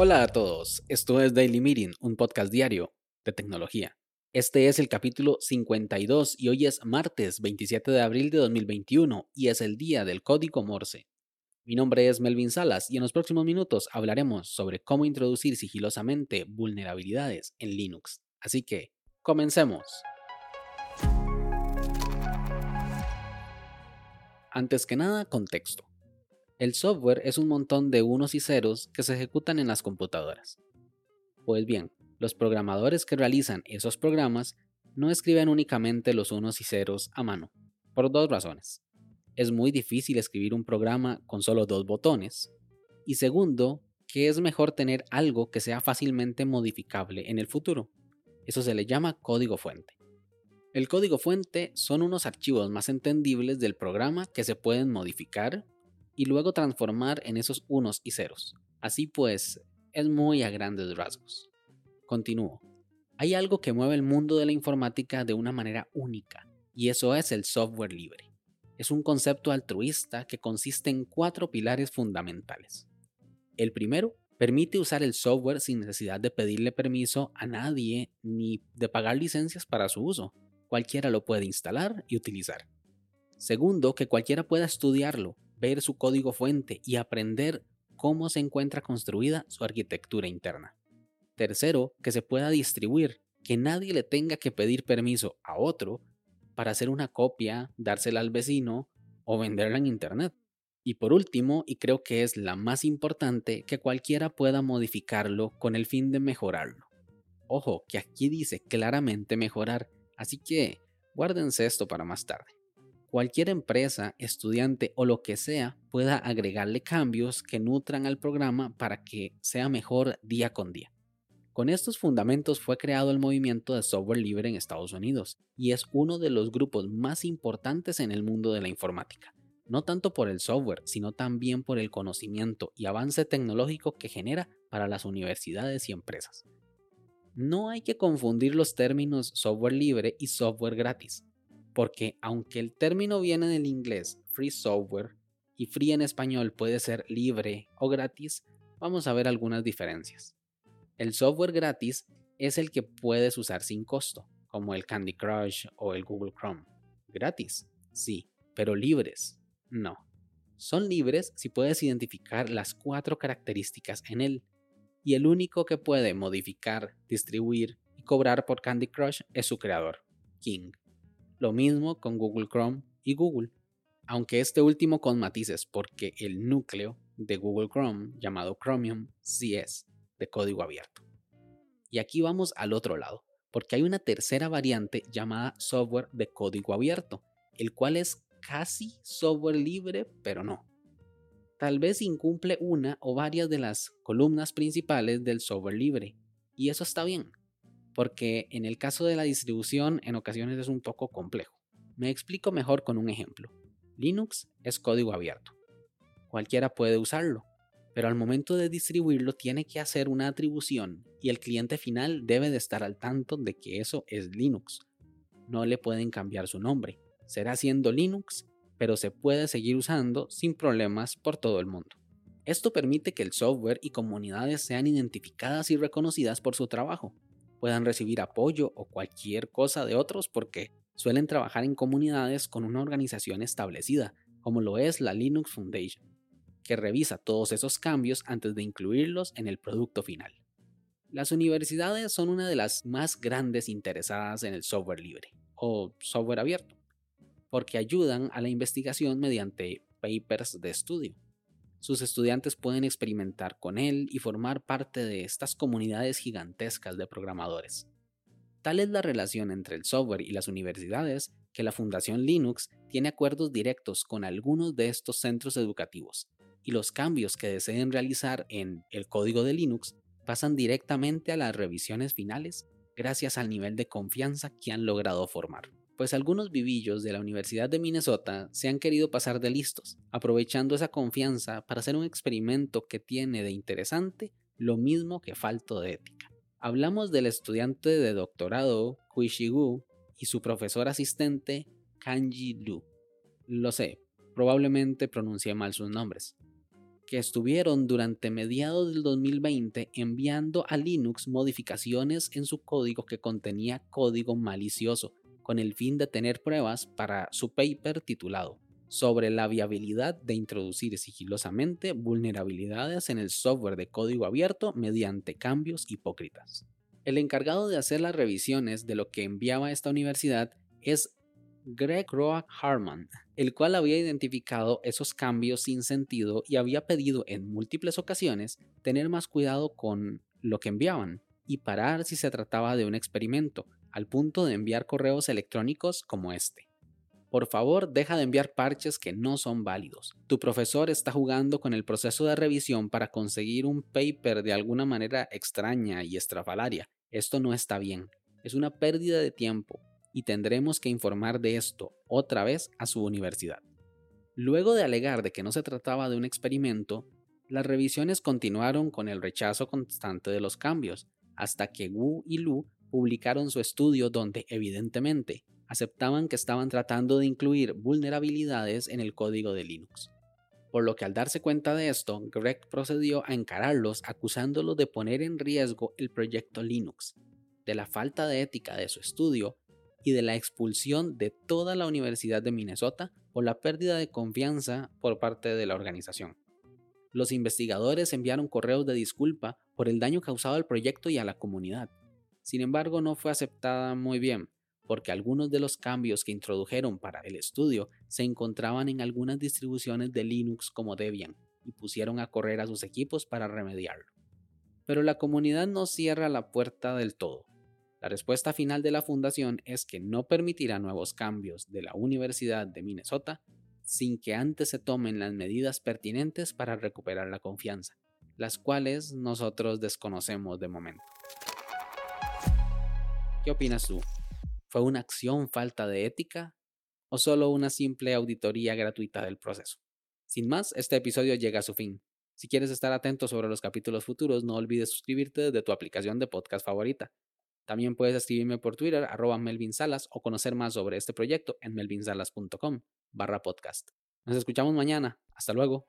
Hola a todos, esto es Daily Meeting, un podcast diario de tecnología. Este es el capítulo 52 y hoy es martes 27 de abril de 2021 y es el día del código Morse. Mi nombre es Melvin Salas y en los próximos minutos hablaremos sobre cómo introducir sigilosamente vulnerabilidades en Linux. Así que, comencemos. Antes que nada, contexto. El software es un montón de unos y ceros que se ejecutan en las computadoras. Pues bien, los programadores que realizan esos programas no escriben únicamente los unos y ceros a mano, por dos razones. Es muy difícil escribir un programa con solo dos botones. Y segundo, que es mejor tener algo que sea fácilmente modificable en el futuro. Eso se le llama código fuente. El código fuente son unos archivos más entendibles del programa que se pueden modificar y luego transformar en esos unos y ceros. Así pues, es muy a grandes rasgos. Continúo. Hay algo que mueve el mundo de la informática de una manera única, y eso es el software libre. Es un concepto altruista que consiste en cuatro pilares fundamentales. El primero, permite usar el software sin necesidad de pedirle permiso a nadie ni de pagar licencias para su uso. Cualquiera lo puede instalar y utilizar. Segundo, que cualquiera pueda estudiarlo, ver su código fuente y aprender cómo se encuentra construida su arquitectura interna. Tercero, que se pueda distribuir, que nadie le tenga que pedir permiso a otro para hacer una copia, dársela al vecino o venderla en Internet. Y por último, y creo que es la más importante, que cualquiera pueda modificarlo con el fin de mejorarlo. Ojo, que aquí dice claramente mejorar, así que guárdense esto para más tarde cualquier empresa, estudiante o lo que sea pueda agregarle cambios que nutran al programa para que sea mejor día con día. Con estos fundamentos fue creado el movimiento de software libre en Estados Unidos y es uno de los grupos más importantes en el mundo de la informática, no tanto por el software, sino también por el conocimiento y avance tecnológico que genera para las universidades y empresas. No hay que confundir los términos software libre y software gratis porque aunque el término viene del inglés free software y free en español puede ser libre o gratis, vamos a ver algunas diferencias. El software gratis es el que puedes usar sin costo, como el Candy Crush o el Google Chrome. Gratis, sí, pero libres, no. Son libres si puedes identificar las cuatro características en él, y el único que puede modificar, distribuir y cobrar por Candy Crush es su creador, King. Lo mismo con Google Chrome y Google, aunque este último con matices porque el núcleo de Google Chrome, llamado Chromium, sí es de código abierto. Y aquí vamos al otro lado, porque hay una tercera variante llamada software de código abierto, el cual es casi software libre, pero no. Tal vez incumple una o varias de las columnas principales del software libre, y eso está bien, porque en el caso de la distribución en ocasiones es un poco complejo. Me explico mejor con un ejemplo. Linux es código abierto. Cualquiera puede usarlo, pero al momento de distribuirlo tiene que hacer una atribución y el cliente final debe de estar al tanto de que eso es Linux. No le pueden cambiar su nombre. Será siendo Linux, pero se puede seguir usando sin problemas por todo el mundo. Esto permite que el software y comunidades sean identificadas y reconocidas por su trabajo, puedan recibir apoyo o cualquier cosa de otros porque suelen trabajar en comunidades con una organización establecida, como lo es la Linux Foundation, que revisa todos esos cambios antes de incluirlos en el producto final. Las universidades son una de las más grandes interesadas en el software libre o software abierto, porque ayudan a la investigación mediante papers de estudio sus estudiantes pueden experimentar con él y formar parte de estas comunidades gigantescas de programadores. Tal es la relación entre el software y las universidades que la Fundación Linux tiene acuerdos directos con algunos de estos centros educativos, y los cambios que deseen realizar en el código de Linux pasan directamente a las revisiones finales gracias al nivel de confianza que han logrado formar pues algunos vivillos de la Universidad de Minnesota se han querido pasar de listos, aprovechando esa confianza para hacer un experimento que tiene de interesante lo mismo que falto de ética. Hablamos del estudiante de doctorado Kuishigu y su profesor asistente Kanji Lu. Lo sé, probablemente pronuncié mal sus nombres, que estuvieron durante mediados del 2020 enviando a Linux modificaciones en su código que contenía código malicioso, con el fin de tener pruebas para su paper titulado sobre la viabilidad de introducir sigilosamente vulnerabilidades en el software de código abierto mediante cambios hipócritas. El encargado de hacer las revisiones de lo que enviaba esta universidad es Greg Roach Harman, el cual había identificado esos cambios sin sentido y había pedido en múltiples ocasiones tener más cuidado con lo que enviaban y parar si se trataba de un experimento, al punto de enviar correos electrónicos como este. Por favor, deja de enviar parches que no son válidos. Tu profesor está jugando con el proceso de revisión para conseguir un paper de alguna manera extraña y estrafalaria. Esto no está bien. Es una pérdida de tiempo y tendremos que informar de esto otra vez a su universidad. Luego de alegar de que no se trataba de un experimento, las revisiones continuaron con el rechazo constante de los cambios, hasta que Wu y Lu publicaron su estudio donde, evidentemente, aceptaban que estaban tratando de incluir vulnerabilidades en el código de Linux. Por lo que al darse cuenta de esto, Greg procedió a encararlos acusándolos de poner en riesgo el proyecto Linux, de la falta de ética de su estudio y de la expulsión de toda la Universidad de Minnesota por la pérdida de confianza por parte de la organización. Los investigadores enviaron correos de disculpa por el daño causado al proyecto y a la comunidad. Sin embargo, no fue aceptada muy bien, porque algunos de los cambios que introdujeron para el estudio se encontraban en algunas distribuciones de Linux como Debian y pusieron a correr a sus equipos para remediarlo. Pero la comunidad no cierra la puerta del todo. La respuesta final de la fundación es que no permitirá nuevos cambios de la Universidad de Minnesota sin que antes se tomen las medidas pertinentes para recuperar la confianza, las cuales nosotros desconocemos de momento. ¿Qué opinas tú? ¿Fue una acción falta de ética o solo una simple auditoría gratuita del proceso? Sin más, este episodio llega a su fin. Si quieres estar atento sobre los capítulos futuros, no olvides suscribirte desde tu aplicación de podcast favorita. También puedes escribirme por Twitter, arroba Melvin o conocer más sobre este proyecto en melvinsalas.com barra podcast. Nos escuchamos mañana. Hasta luego.